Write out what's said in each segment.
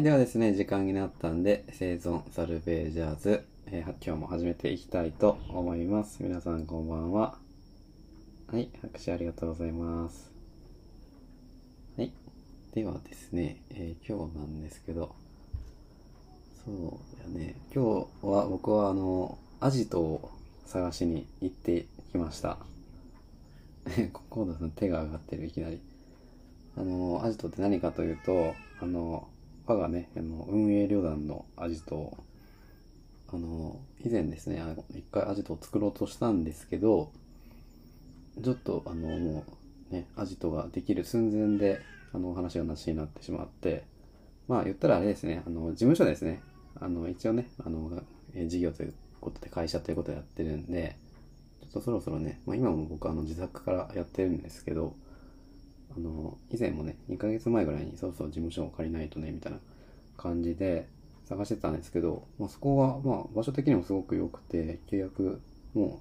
い、ではですね、時間になったんで、生存サルベージャーズ、えー今日も始めていきたいと思います。皆さんこんばんは。はい、拍手ありがとうございます。はい。ではですね、えー今日なんですけど、そうやね、今日は僕はあの、アジトを探しに行ってきました。ここださん手が上がってる、いきなり。あの、アジトって何かというと、あの、我がね、あの運営旅団のアジトを、あの、以前ですね、あの一回アジトを作ろうとしたんですけど、ちょっと、あの、もう、ね、アジトができる寸前で、あの、話がなしになってしまって、まあ、言ったらあれですね、あの、事務所ですね、あの、一応ね、あの、え事業ということで、会社ということでやってるんで、ちょっとそろそろね、まあ、今も僕あの自宅からやってるんですけど、あの、以前もね、2ヶ月前ぐらいにそろそろ事務所を借りないとね、みたいな感じで探してたんですけど、まあ、そこは、まあ、場所的にもすごく良くて、契約も、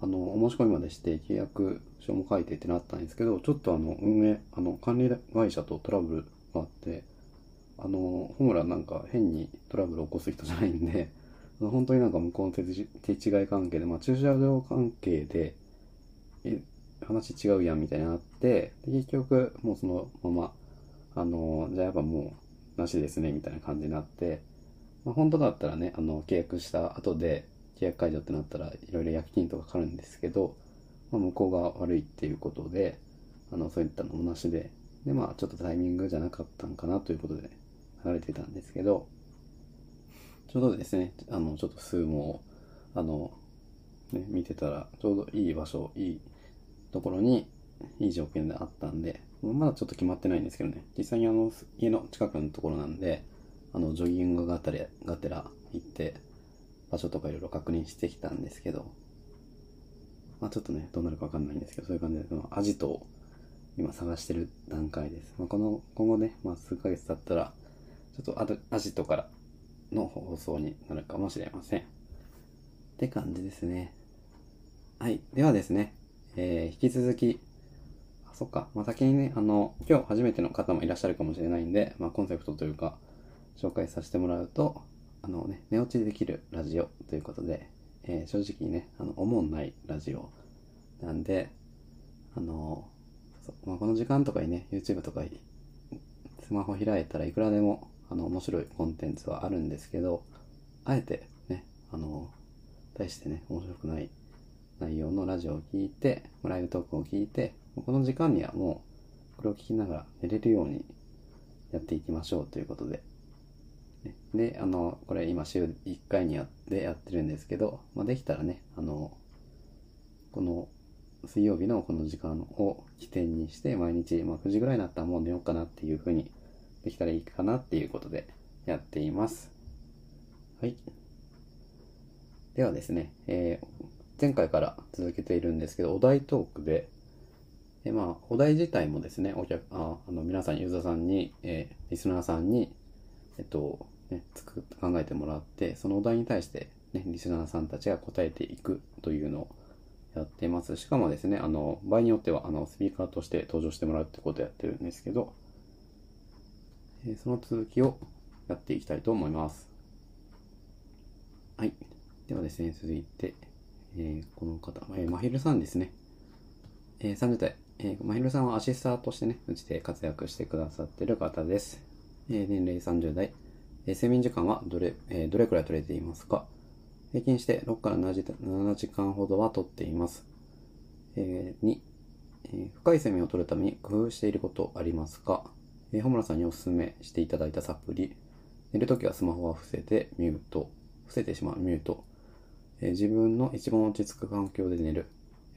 あの、お申し込みまでして契約書も書いてってなったんですけど、ちょっとあの、運営、あの、管理会社とトラブルがあって、あの、ホムラなんか変にトラブル起こす人じゃないんで、本当になんか向こうの手違い関係で、まあ、駐車場関係で、話違うやんみたいになって、で結局、もうそのまま、あの、じゃあやっぱもう、なしですね、みたいな感じになって、まあ、本当だったらね、あの、契約した後で、契約解除ってなったらいろいろ薬金とかかかるんですけど、まあ、向こうが悪いっていうことで、あの、そういったのもなしで、で、まあ、ちょっとタイミングじゃなかったんかなということで、流れてたんですけど、ちょうどですね、あの、ちょっと数も、あの、ね、見てたら、ちょうどいい場所、いいところに、いい条件であったんで、まだちょっと決まってないんですけどね、実際にあの、家の近くのところなんで、あの、ジョギングがてら、がてら行って、場所とかいろいろ確認してきたんですけど、まあちょっとね、どうなるかわかんないんですけど、そういう感じで、そのアジトを今探してる段階です。まあ、この、今後ね、まあ数ヶ月経ったら、ちょっとアアジトからの放送になるかもしれません。って感じですね。はい。ではですね、えー引き続き、あ、そっか。まあ、先にね、あの、今日初めての方もいらっしゃるかもしれないんで、まあ、コンセプトというか、紹介させてもらうと、あのね、寝落ちできるラジオということで、えー正直ね、あの、思んないラジオなんで、あの、まあ、この時間とかにね、YouTube とかにスマホ開いたらいくらでも、あの、面白いコンテンツはあるんですけど、あえてね、あの、対してね、面白くない内容のラジオを聞いて、ライブトークを聞いて、この時間にはもう、これを聞きながら寝れるようにやっていきましょうということで。で、あの、これ今週1回にやってやってるんですけど、まあ、できたらね、あの、この水曜日のこの時間を起点にして、毎日、まあ、9時ぐらいになったらもう寝ようかなっていう風にできたらいいかなっていうことでやっています。はい。ではですね、えー前回から続けているんですけど、お題トークで、えまあ、お題自体もですね、お客、ああの、皆さん、ユーザーさんに、えーリスナーさんに、えっと、ね、つく、考えてもらって、そのお題に対して、ね、リスナーさんたちが答えていくというのをやってます。しかもですね、あの、場合によっては、あの、スピーカーとして登場してもらうってことをやってるんですけど、えーその続きをやっていきたいと思います。はい。ではですね、続いて、えーこの方、えー、まひるさんですね。えー30代、えー、まひるさんはアシスターとしてね、うちで活躍してくださってる方です。えー年齢30代、えー睡眠時間はどれ、えーどれくらい取れていますか？平均して6から7時 ,7 時間ほどは取っています。えー、2、えー深い睡眠を取るために工夫していることありますか、えー、穂村さんにお勧めしていただいたサプリ、寝るときはスマホは伏せてミュート、伏せてしまうミュート、え自分の一番落ち着く環境で寝る。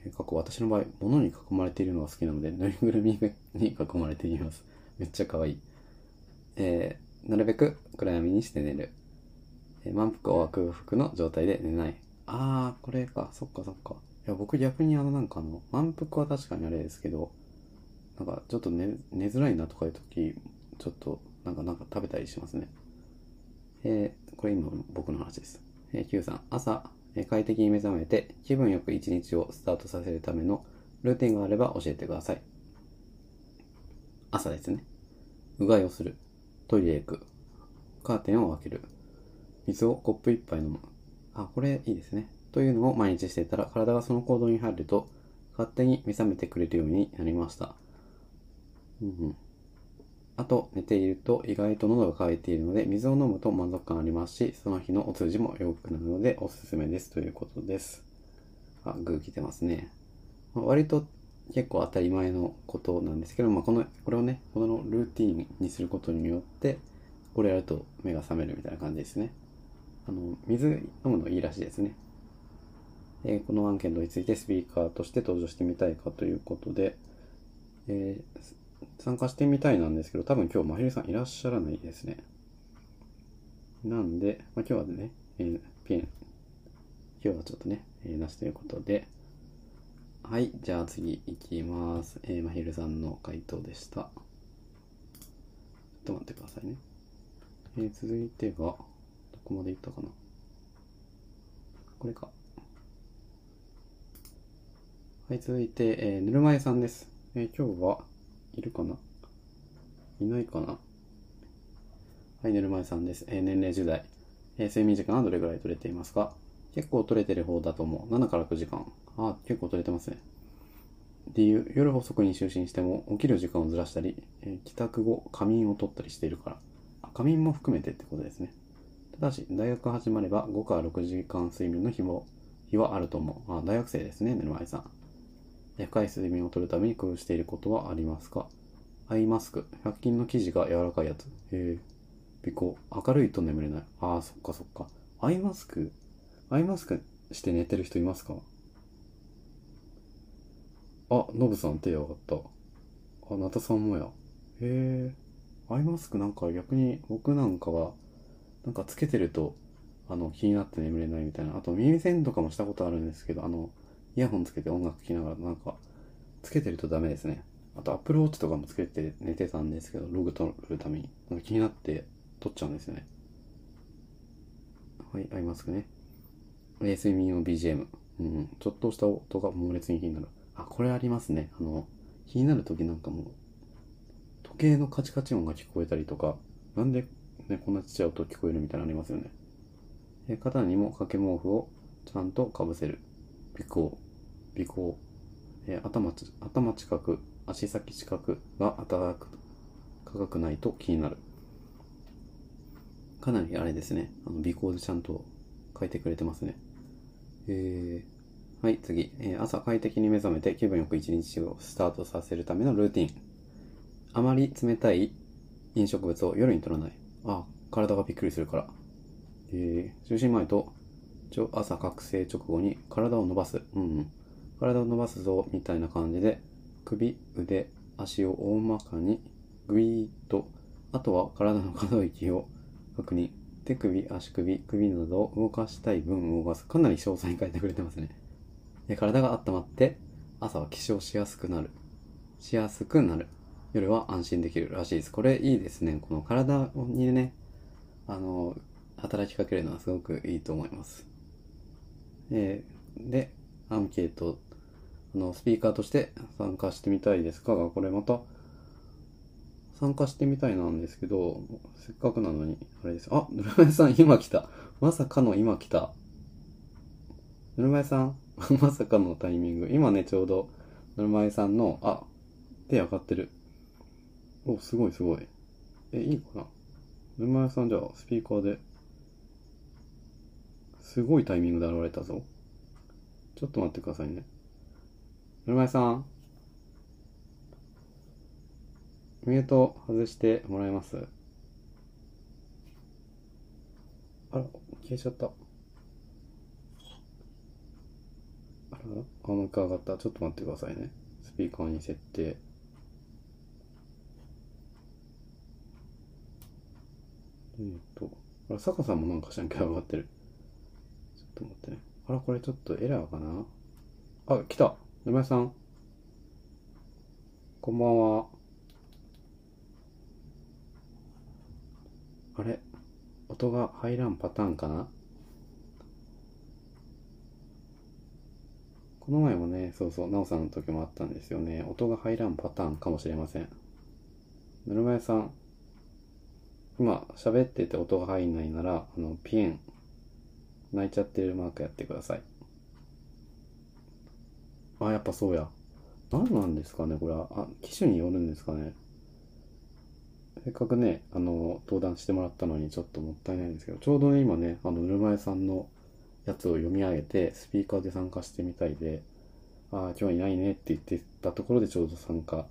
え過去私の場合、物に囲まれているのが好きなので、ぬいぐるみに囲まれています。めっちゃ可愛い。えーなるべく暗闇にして寝る。えー満腹は空腹の状態で寝ない。あー、これか。そっかそっか。いや、僕逆にあのなんかあの、満腹は確かにあれですけど、なんかちょっと寝、寝づらいなとかいう時、ちょっと、なんかなんか食べたりしますね。えーこれ今僕の話です。えー、Q さん、朝、快適に目覚めて気分よく一日をスタートさせるためのルーティンがあれば教えてください。朝ですね。うがいをする。トイレへ行く。カーテンを開ける。水をコップ一杯飲む。あ、これいいですね。というのを毎日していたら、体がその行動に入ると、勝手に目覚めてくれるようになりました。うんうん。あと、寝ていると意外と喉が渇いているので、水を飲むと満足感ありますし、その日のお通じも良くなるので、おすすめですということです。あ、グー来てますね。まあ割と結構当たり前のことなんですけど、まあ、この、これをね、このルーティーンにすることによって、これやると目が覚めるみたいな感じですね。あの、水飲むのいいらしいですね。えーこのアンケートについてスピーカーとして登場してみたいかということで、えー参加してみたいなんですけど、多分今日まひるさんいらっしゃらないですね。なんで、まあ、今日はね、えーピエン、今日はちょっとね、えーなしということで、はい、じゃあ次いきます。えー、まひるさんの回答でした。ちょっと待ってくださいね。えー続いてが、どこまでいったかなこれか。はい、続いて、えーぬるま湯さんです。えー今日はいるかな？いないかな？はい、ぬるま湯さんです。えー年齢10代。えー睡眠時間はどれぐらい取れていますか？結構取れてる方だと思う。7から9時間。あ、結構取れてますね。理由、夜遅くに就寝しても起きる時間をずらしたり、えー帰宅後仮眠を取ったりしているから。あ仮眠も含めてってことですね。ただし、大学始まれば5から6時間睡眠の日も、日はあると思う。あ、大学生ですね、ぬるま湯さん。深い睡眠を取るために工夫していることはありますか？アイマスク。100均の生地が柔らかいやつ。へえ。尾行。明るいと眠れない。ああ、そっかそっか。アイマスク？アイマスクして寝てる人いますか？あ、ノブさん手上がった。あ、ナタさんもや。へえ。アイマスクなんか逆に僕なんかは、なんかつけてると、あの、気になって眠れないみたいな。あと耳栓とかもしたことあるんですけど、あの、イヤホンつけて音楽聴きながらなんか、つけてるとダメですね。あと、アップルウォッチとかもつけて寝てたんですけど、ログ取るために。なんか気になって取っちゃうんですよね。はい、アイマスクね。睡眠用 BGM。うん、ちょっとした音が猛烈に気になる。あ、これありますね。あの、気になるときなんかもう、時計のカチカチ音が聞こえたりとか、なんでね、こんなちっちゃい音聞こえるみたいなのありますよね。え肩にも掛け毛布をちゃんとかぶせる。尾行。尾行。えー頭、頭近く、足先近くが暖かく、高くないと気になる。かなりあれですね。あの、尾行でちゃんと書いてくれてますね。えー、はい、次。えー朝快適に目覚めて気分よく一日をスタートさせるためのルーティン。あまり冷たい飲食物を夜に取らない。あ、体がびっくりするから。えー、就寝前と朝覚醒直後に体を伸ばす。うん、うん。体を伸ばすぞ、みたいな感じで、首、腕、足を大まかにグイーッと、あとは体の可動域を確認。手首、足首、首などを動かしたい分動かす。かなり詳細に書いてくれてますね。で体が温まって、朝は起床しやすくなる。しやすくなる。夜は安心できるらしいです。これいいですね。この体にね、あの、働きかけるのはすごくいいと思います。えーで、アンケート、あの、スピーカーとして参加してみたいですかが、これまた、参加してみたいなんですけど、せっかくなのに、あれです。あ、ぬるま湯さん今来た。まさかの今来た。ぬるま湯さん まさかのタイミング。今ね、ちょうど、ぬるま湯さんの、あ、手上がってる。お、すごいすごい。え、いいかなぬるま湯さんじゃあ、スピーカーで、すごいタイミングで現れたぞ。ちょっと待ってくださいね。ぬるま湯さんミュート外してもらえます？あら、消えちゃった。あらあ、もう一回上がった。ちょっと待ってくださいね。スピーカーに設定。えっと、あら、坂さんもなんかしなきゃ上がってる。と待ってね。あら、これちょっとエラーかな？あ、来た沼屋さん。こんばんは。あれ？音が入らんパターンかな？この前もね、そうそう、なおさんの時もあったんですよね。音が入らんパターンかもしれません。ぬるま湯さん。今喋ってて音が入んないなら、あの、ピエン、泣いちゃってるマークやってください。あ、やっぱそうや。何なんですかね、これは。あ、機種によるんですかね。せっかくね、あの、登壇してもらったのにちょっともったいないんですけど、ちょうどね、今ね、あの、ぬるま湯さんのやつを読み上げて、スピーカーで参加してみたいで、ああ、今日いないねって言ってたところでちょうど参加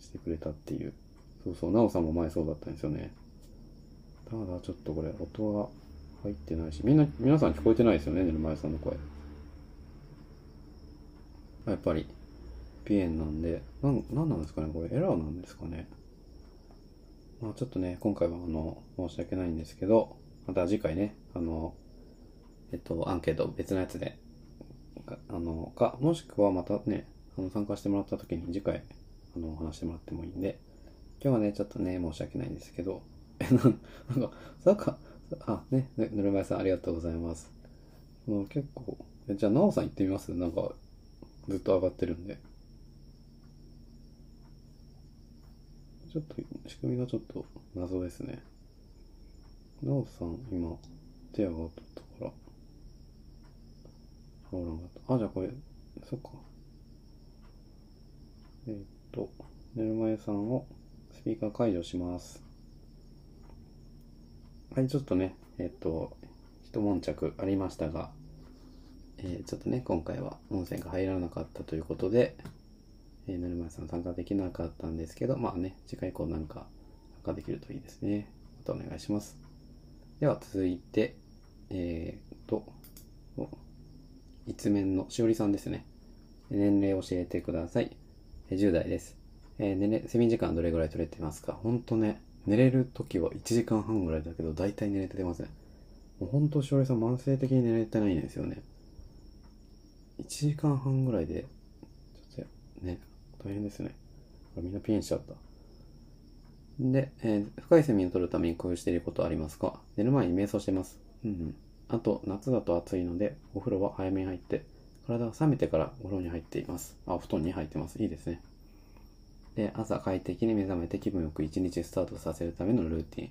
してくれたっていう。そうそう、なおさんも前そうだったんですよね。ただ、ちょっとこれ、音が入ってないし、みんな、皆さん聞こえてないですよね、ぬるま湯さんの声。やっぱり、ピエンなんで、なん、なんなんですかねこれ、エラーなんですかね。まあちょっとね、今回はあの、申し訳ないんですけど、また次回ね、あの、えっと、アンケート別のやつで、あの、か、もしくはまたね、あの、参加してもらった時に次回、あの、話してもらってもいいんで、今日はね、ちょっとね、申し訳ないんですけど、え、なんなん、か、あ、ね、ねぬるま湯さんありがとうございます。もう結構、じゃあ、なおさん行ってみます？なんか、ずっと上がってるんで。ちょっと、仕組みがちょっと謎ですね。なおさん、今、手上がったから、あ、じゃあこれ、そっか。えーっと、寝る前さんをスピーカー解除します。はい、ちょっとね、えっと、一悶着ありましたが、えーちょっとね、今回は音声が入らなかったということで、えー、ぬるま湯さん参加できなかったんですけど、まあね、次回以降なんか参加できるといいですね。またお願いします。では続いて、えー、っと、お一面のしおりさんですね。年齢教えてください。え10代です。えー寝れ、睡眠時間どれぐらい取れてますか？ほんとね、寝れる時は1時間半ぐらいだけど、大体寝れてますね。もうほんとしおりさん慢性的に寝れてないんですよね。1時間半ぐらいで、ちょっとね、大変ですね。みんなピンしちゃった。で、えー深い睡眠を取るために工夫していることありますか？寝る前に瞑想してます。うんうん。あと、夏だと暑いので、お風呂は早めに入って、体が冷めてからお風呂に入っています。あ、お布団に入ってます。いいですね。で、朝快適に目覚めて気分よく一日スタートさせるためのルーティン。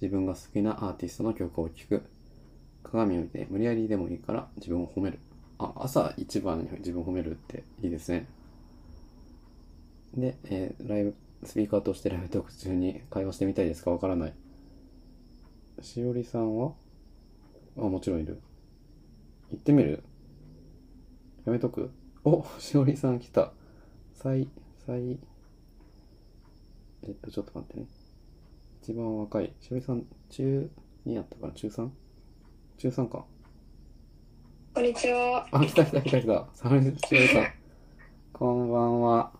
自分が好きなアーティストの曲を聴く。鏡を見て無理やりでもいいから自分を褒める。あ、朝一番に自分を褒めるっていいですね。で、えーライブ、スピーカーとしてライブトーク中に会話してみたいですか？わからない。しおりさんは？あ、もちろんいる。行ってみる？やめとく？お、しおりさん来た。さい、さい、えっと、ちょっと待ってね。一番若い。しおりさん、中2やったかな？中 3? 中3か。こんにちは。あ、来た来た来た来た。さおりしおりさん。こんばんは。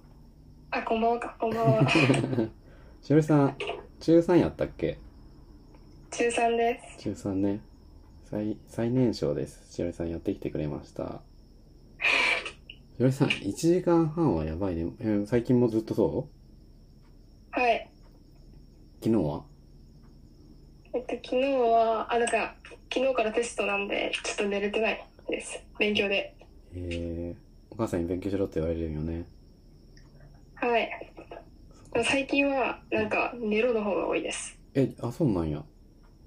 あ、こんばんはか、こんばんは。しおりさん、中3やったっけ？中3で中3ね。最、最年少です。しおりさんやってきてくれました。しおりさん、1時間半はやばいね。えー最近もずっとそう？昨日は？えっと、昨日は、あ、なんか、昨日からテストなんで、ちょっと寝れてないです。勉強で。えー、お母さんに勉強しろって言われるよね。はい。最近は、なんか、寝ろの方が多いです。え、あ、そうなんや。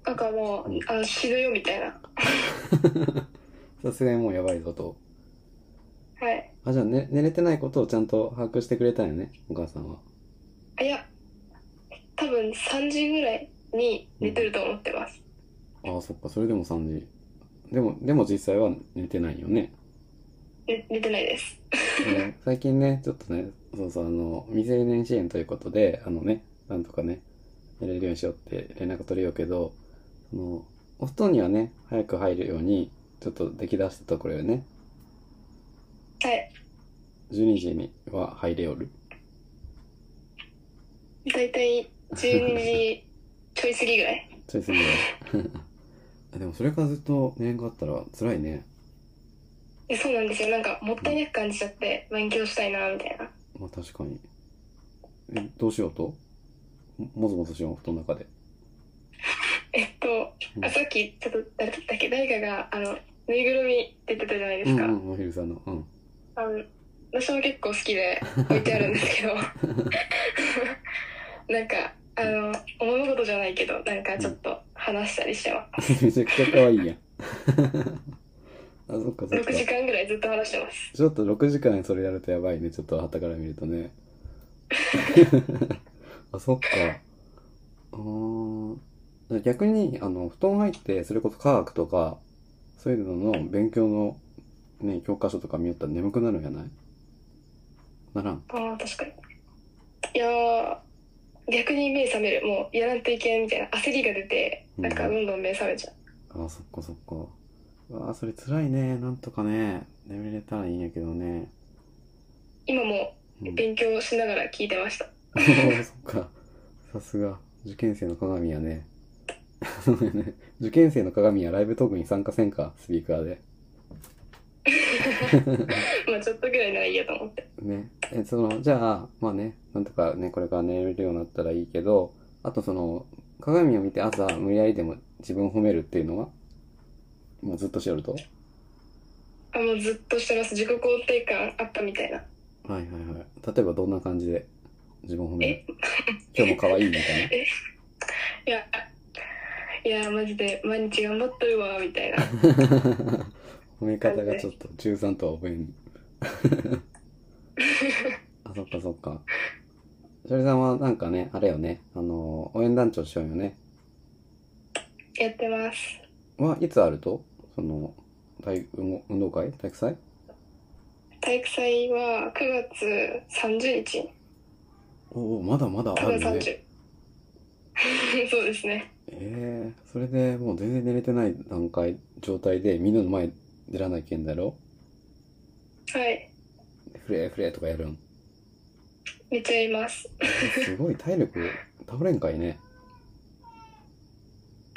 なんかもう、あの、死ぬよみたいな。さすがにもうやばいぞと。はい。あ、じゃあ、ね、寝れてないことをちゃんと把握してくれたよね、お母さんは。あ、いや、多分3時ぐらいに寝てると思ってます。ああ、そっか、それでも3時。でも、でも実際は寝てないよね。寝寝てないです。えー最近ね、ちょっとね、そうそう、あの、未成年支援ということで、あのね、なんとかね、寝れるようにしようって連絡取れようけど、その、お布団にはね、早く入るように、ちょっと出来出したところよね。はい。12時には入れよる。だいたい12時ちょい過ぎぐらい？ちょいすぎる。あでもそれからずっと寝れんかったら辛いね。えそうなんですよ。なんか、もったいなく感じちゃって、勉強したいな、みたいな。まあ確かに。え、どうしようと？ももぞもぞしよう、布団の中で。えっと、あさっき、ちょっと、誰だったっけ？誰かが、あの、ぬいぐるみって言ってたじゃないですか。うんうん、まひるさんの。うん。あの私も結構好きで置いてあるんですけど、なんか、あの、おままごとじゃないけど、なんかちょっと話したりしてます。めちゃくちゃ可愛いやん。あ、そっかそっ6か。時間ぐらいずっと話してます。ちょっと6時間それやるとやばいね。ちょっと旗から見るとね。あ、そっか。あー逆に、あの、布団入って、それこそ科学とか、そういうのの勉強の、ね、教科書とか見よったら眠くなるんやない？ならん？ああ、確かに。いやー、逆に目覚める。もうやらんといけんみたいな焦りが出て、なんかどんどん目覚めちゃう。あ、そっかそっか。うわあ、それ辛いね。なんとかね、眠れたらいいんやけどね。今もうん勉強しながら聞いてました。お ーそっか。さすが。受験生の鏡や ね。受験生の鏡やライブトークに参加せんか、スピーカーで。まあちょっとぐらいならいいやと思って。ね。え、その、じゃあ、まあね、なんとかね、これから寝れるようになったらいいけど、あとその、鏡を見て朝無理やりでも自分を褒めるっていうのは、もうずっとしよると？あ、もうずっとしてます。自己肯定感アップみたいな。はいはいはい。例えばどんな感じで自分を褒める？今日も可愛いみたいな？いや、いや、マジで毎日頑張っとるわ、みたいな。褒め方がちょっと中3とは覚えん。あ、そっかそっか。しおりさんはなんかね、あれよね、あの、応援団長しようよね。やってます。はいつあると？その、体運運動会？体育祭？体育祭は9月30日。おお、まだまだある30。ね。そうですね。ええそれでもう全然寝れてない段階、状態でみんなの前出らないけんだろ？はい。フレーフレーとかやるん？めっちゃいます。すごい体力、倒れんかいね。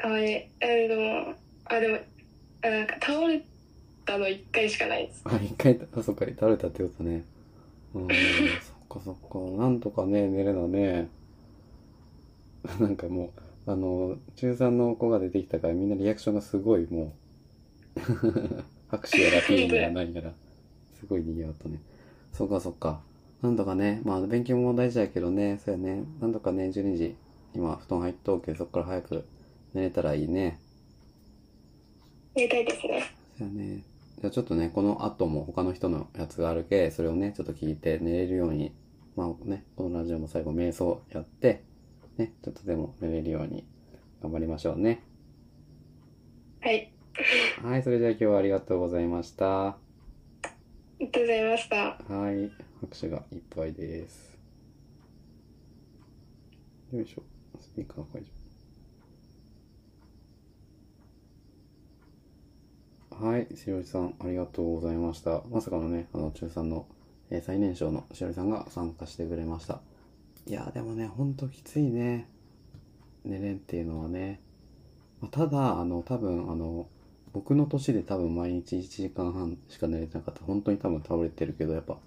あれ、えでも、あ、でも、あなんか倒れたの1回しかないです。あ、一回、あ、そっか、倒れたってことね。うん、そっかそっか。なんとかね、寝れなね。なんかもう、あの、中3の子が出てきたからみんなリアクションがすごいもう、拍手やらピーやら何やら、すごい賑わったね。そっかそっか。なんとかね、まあ勉強も大事だけどね、そうやね、なんとかね、12時、今布団入っとうけど、そっから早く寝れたらいいね。寝たいですね。そうやね。じゃあちょっとね、この後も他の人のやつがあるけ、それをね、ちょっと聞いて寝れるように、まあね、このラジオも最後瞑想やって、ね、ちょっとでも寝れるように頑張りましょうね。はい。はい、それじゃあ今日はありがとうございました。ありがとうございました。はい、拍手がいっぱいです。よいしょ、スピーカー解除。はい、しおりさん、ありがとうございました。まさかのね、あの、中3の、えー最年少のしおりさんが参加してくれました。いやー、でもね、ほんときついね。寝れんっていうのはね。まあただ、あの、多分、あの、僕の年で多分毎日1時間半しか寝れてなかった。本当に多分倒れてるけど、やっぱ、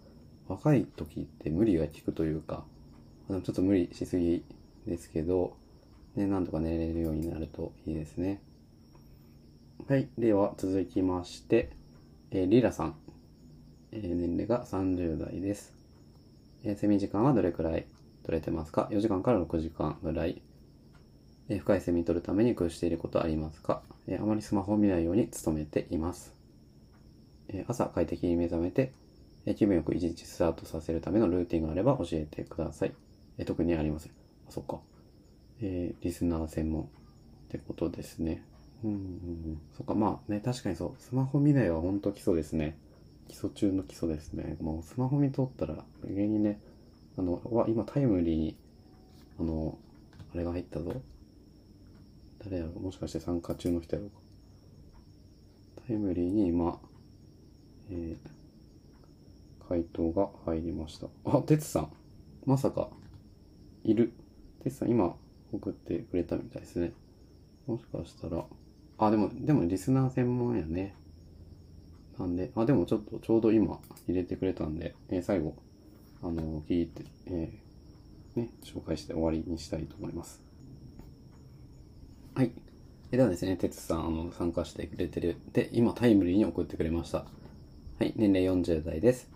若い時って無理が効くというか、あの、ちょっと無理しすぎですけど、ね、なんとか寝れるようになるといいですね。はい。では、続きまして、えーリラさん。えー年齢が30代です。えー睡眠時間はどれくらい取れてますか ?4 時間から6時間ぐらい。え深い睡眠取るために工夫していることありますか、えあまりスマホを見ないように努めています。え朝快適に目覚めて、え気分よく一日スタートさせるためのルーティンがあれば教えてください。え特にありません。あ、そっか。えーリスナー専門ってことですね。うんうん。そっか、まあね、確かにそう。スマホ見ないは本当基礎ですね。基礎中の基礎ですね。もうスマホ見とったら、芸にね、あの、わ、今タイムリーに、あの、あれが入ったぞ。誰やろもしかして参加中の人やろうか。タイムリーに今、えー、回答が入りました。あ、てつさん。まさか、いる。てつさん今送ってくれたみたいですね。もしかしたら、あ、でも、でもリスナー専門やね。なんで、あ、でもちょっとちょうど今入れてくれたんで、えー最後、あの聞いて、えーね、紹介して終わりにしたいと思います。ではですね、てつさん、あの、参加してくれてる。で、今タイムリーに送ってくれました。はい、年齢40代です。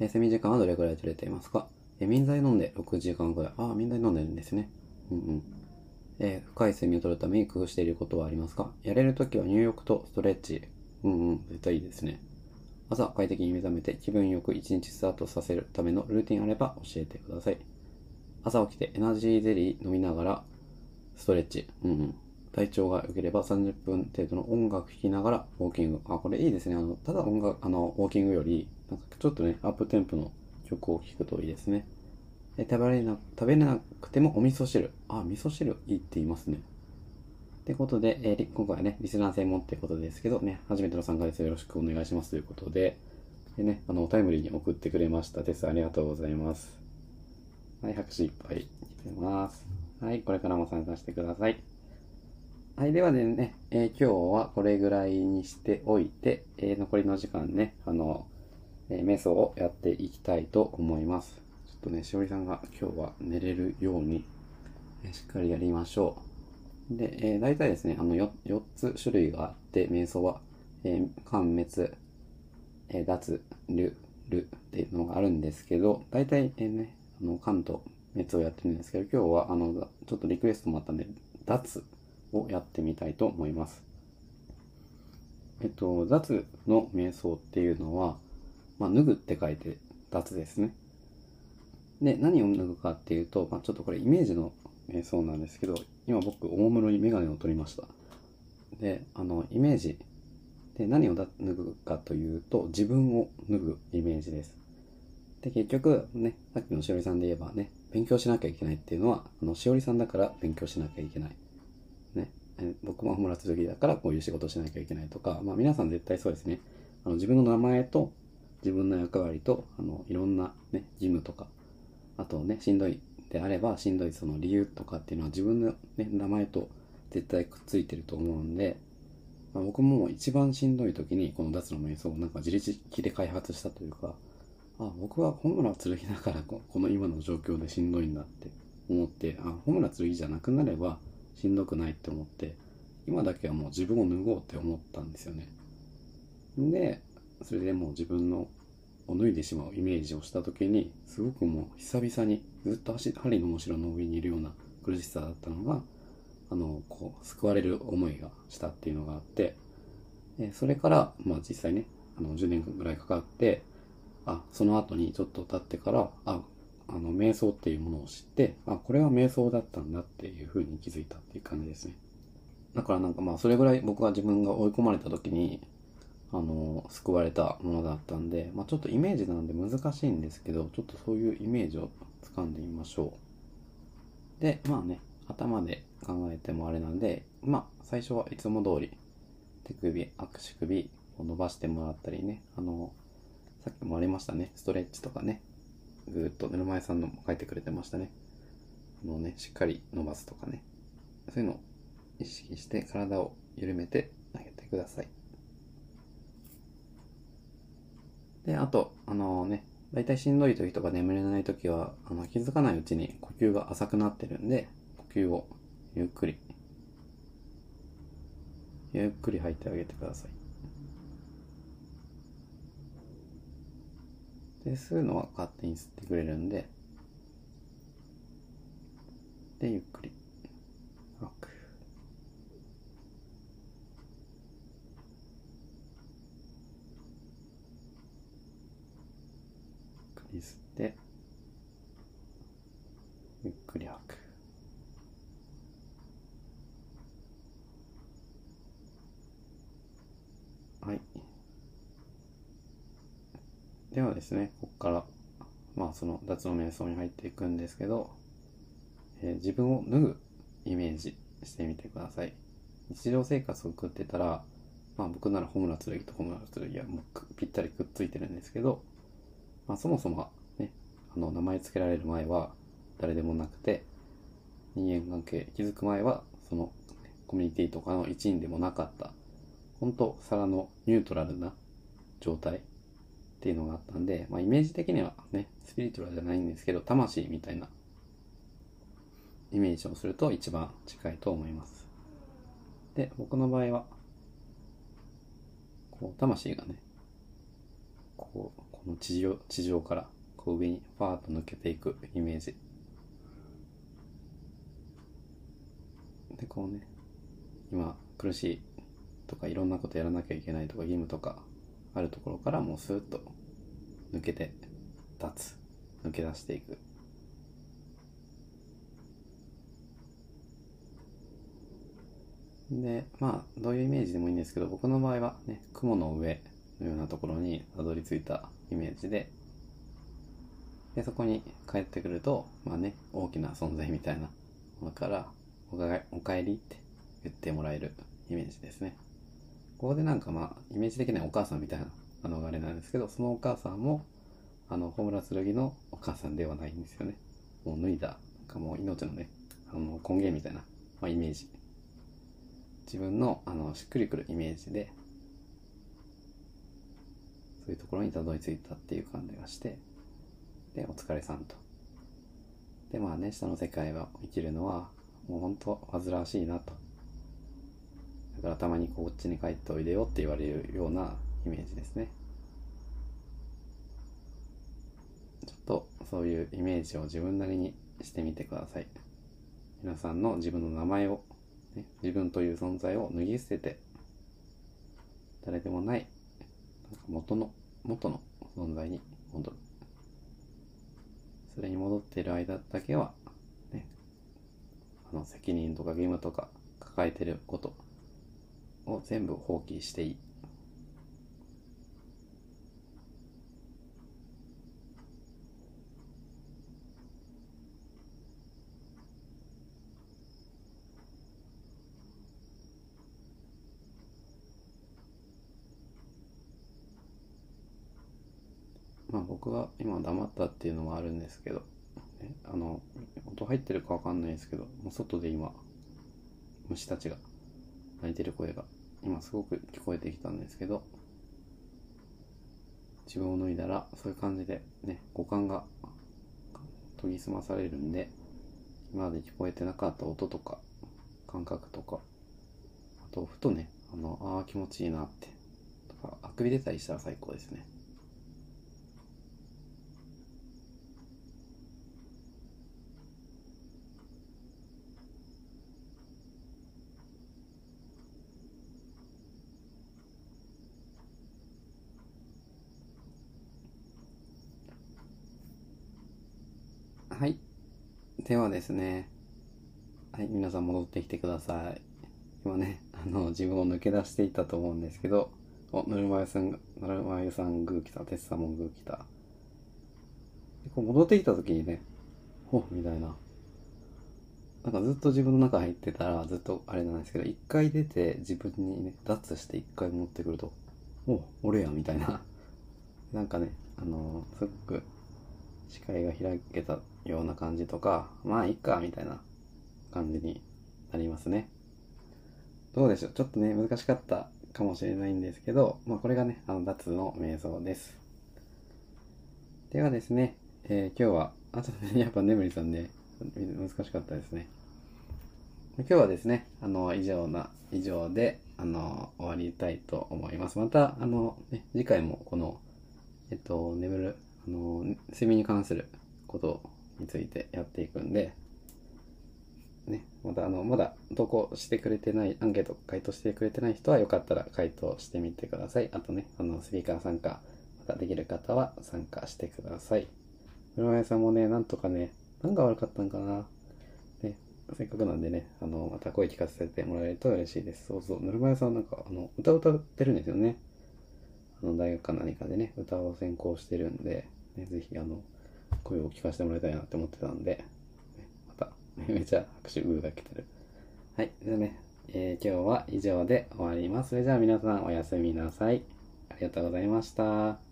えー睡眠時間はどれくらい取れていますか？えー、眠剤飲んで6時間くらい。ああ、眠剤飲んでるんですね。うんうん。えー、深い睡眠をとるために工夫していることはありますか？やれるときは入浴とストレッチ。うんうん、絶対いいですね。朝快適に目覚めて気分よく一日スタートさせるためのルーティンあれば教えてください。朝起きてエナジーゼリー飲みながらストレッチ。うんうん。体調が良ければ30分程度の音楽聴きながらウォーキング。あ、これいいですね。あの、ただ音楽、あの、ウォーキングより、なんかちょっとね、アップテンポの曲を聴くといいですね。え食べられな、食べれなくてもお味噌汁。あ、味噌汁いいって言いますね。ってことで、えー、今回はね、リスナー専門ってことですけどね、初めての参加ですよろしくお願いしますということで、でね、あの、タイムリーに送ってくれました。テスありがとうございます。はい、拍手いっぱい来てます。はい、これからも参加してください。はい、ではね、えー、今日はこれぐらいにしておいて、えー、残りの時間ね、あの、えー、瞑想をやっていきたいと思います。ちょっとね、しおりさんが今日は寝れるように、えしっかりやりましょう。で、えー、大体ですね、あの 4, 4つ種類があって、瞑想は、えー、間滅、えー、脱、る、るっていうのがあるんですけど、大体、え、ね、あの、間と滅をやってるんですけど、今日は、あの、ちょっとリクエストもあったんで、脱をやってみたいと思います。えっと、脱の瞑想っていうのは、まあ、脱ぐって書いて脱ですね。で、何を脱ぐかっていうと、まあ、ちょっとこれイメージの瞑想なんですけど、今僕、大室にメガネを取りました。で、あの、イメージ。で、何を脱ぐかというと、自分を脱ぐイメージです。で、結局、ね、さっきのしおりさんで言えばね、勉強しなきゃいけないっていうのは、あの、しおりさんだから勉強しなきゃいけない。僕も村津時だからこういう仕事しなきゃいけないとか、まあ皆さん絶対そうですね。あの自分の名前と自分の役割と、あの、いろんなね、義務とか、あとね、しんどいであれば、しんどいその理由とかっていうのは自分の、ね、名前と絶対くっついてると思うんで、まあ、僕も一番しんどい時にこの脱の瞑想をなんか自力で開発したというか、あ、僕はホムラ剣だからこの今の状況でしんどいんだって思って、あ、ホムラ剣じゃなくなれば、しんどくないって思って今だけはもう自分を脱ごうって思ったんですよね。でそれでもう自分のを脱いでしまうイメージをした時にすごくもう久々にずっと針のむしろの上にいるような苦しさだったのがあのこう救われる思いがしたっていうのがあってそれからまあ実際ねあの10年ぐらいかかってあその後にちょっと経ってからああの、瞑想っていうものを知って、あ、これは瞑想だったんだっていうふうに気づいたっていう感じですね。だからなんかまあ、それぐらい僕は自分が追い込まれた時に、あの、救われたものだったんで、まあちょっとイメージなんで難しいんですけど、ちょっとそういうイメージを掴んでみましょう。で、まあね、頭で考えてもあれなんで、まあ最初はいつも通り、手首、足首を伸ばしてもらったりね、あの、さっきもありましたね、ストレッチとかね、ぐっと目の前さんのも書いてくれてましたね。あのね、しっかり伸ばすとかね。そういうのを意識して体を緩めてあげてください。で、あと、あのね、だいたいしんどい時とか眠れない時は、あの気づかないうちに呼吸が浅くなってるんで、呼吸をゆっくり、ゆっくり吐いてあげてください。で、吸うのは勝手に吸ってくれるんで、で、ゆっくり、ゆっくり吸って、ゆっくり吐く。はい。ですね、ここから、まあその脱の瞑想に入っていくんですけど、えー、自分を脱ぐイメージしてみてください。日常生活を送ってたら、まあ僕ならホムラ剣とホムラ剣はもうぴったりくっついてるんですけど、まあそもそもね、あの名前付けられる前は誰でもなくて、人間関係気づく前はそのコミュニティとかの一員でもなかった、本当皿のニュートラルな状態っていうのがあったんで、まあ、イメージ的にはね、スピリチュアルじゃないんですけど、魂みたいなイメージをすると一番近いと思います。で、僕の場合は、こう、魂がね、こう、この地上、地上から、こう上にファーッと抜けていくイメージ。でこうね今苦しいとかいろんなことやらなきゃいけないとか義務とかあるところからもうスーッと抜けて立つ抜け出していく。でまあどういうイメージでもいいんですけど僕の場合はね雲の上のようなところにたどり着いたイメージででそこに帰ってくるとまあね大きな存在みたいなものからおかおかえりって言ってもらえるイメージですね。ここでなんかまあイメージ的にはお母さんみたいなあのあれなんですけどそのお母さんもあのホムラ剣のお母さんではないんですよね。もう脱いだなんかもう命のねあの根源みたいな、まあ、イメージ。自分のあのしっくりくるイメージでそういうところにたどり着いたっていう感じがしてでお疲れさんと。でまあね下の世界は生きるのはもうほんと煩わしいなと。だからたまにこっちに帰っておいでよって言われるようなイメージですね。ちょっとそういうイメージを自分なりにしてみてください。皆さんの自分の名前をね、自分という存在を脱ぎ捨てて誰でもないなんか元の元の存在に戻る。それに戻っている間だけは、ね、あの責任とか義務とか抱えてることを全部放棄していい。まあ僕は今黙ったっていうのもあるんですけど、あの音入ってるかわかんないですけどもう外で今虫たちが。泣いてる声が今すごく聞こえてきたんですけど自分を脱いだらそういう感じでね五感が研ぎ澄まされるんで今まで聞こえてなかった音とか感覚とかあとふとねあのああ気持ちいいなってとかあくび出たりしたら最高ですね。はい。ではですね。はい、皆さん戻ってきてください。今ね、あの、自分を抜け出していったと思うんですけど、お、ぬるま湯さん、ぬるま湯さんグー来た、テッサもグー来た。でこう戻ってきた時にね、ほみたいな。なんかずっと自分の中入ってたら、ずっとあれなんですけど、一回出て自分にね、脱して一回戻ってくると、お、俺や、みたいな。なんかね、あのすごく視界が開けたような感じとか、まあいいか、みたいな感じになりますね。どうでしょう？ちょっとね、難しかったかもしれないんですけど、まあこれがね、あの、脱の瞑想です。ではですね、えー今日は、あとね、やっぱ眠りさんね、難しかったですね。今日はですね、あの、以上な、以上で、あの、終わりたいと思います。また、あの、ね、次回もこの、えっと、眠る、あの、睡眠に関することについてやっていくんで、ね、またあの、まだ投稿してくれてない、アンケート回答してくれてない人はよかったら回答してみてください。あとね、あの、スピーカー参加、またできる方は参加してください。村屋さんもね、なんとかね、何が悪かったんかな。ね、せっかくなんでね、あの、また声聞かせてもらえると嬉しいです。そうそう、ぬるま湯さんなんか、あの、歌歌ってるんですよね。あの、大学か何かでね、歌を専攻してるんで、ね、ぜひ、あの、声を聞かせてもらいたいなって思ってたんで、ねまた、めちゃ拍手グーが来てる。はい、じゃあね、えー今日は以上で終わります。それじゃあ皆さんおやすみなさい。ありがとうございました。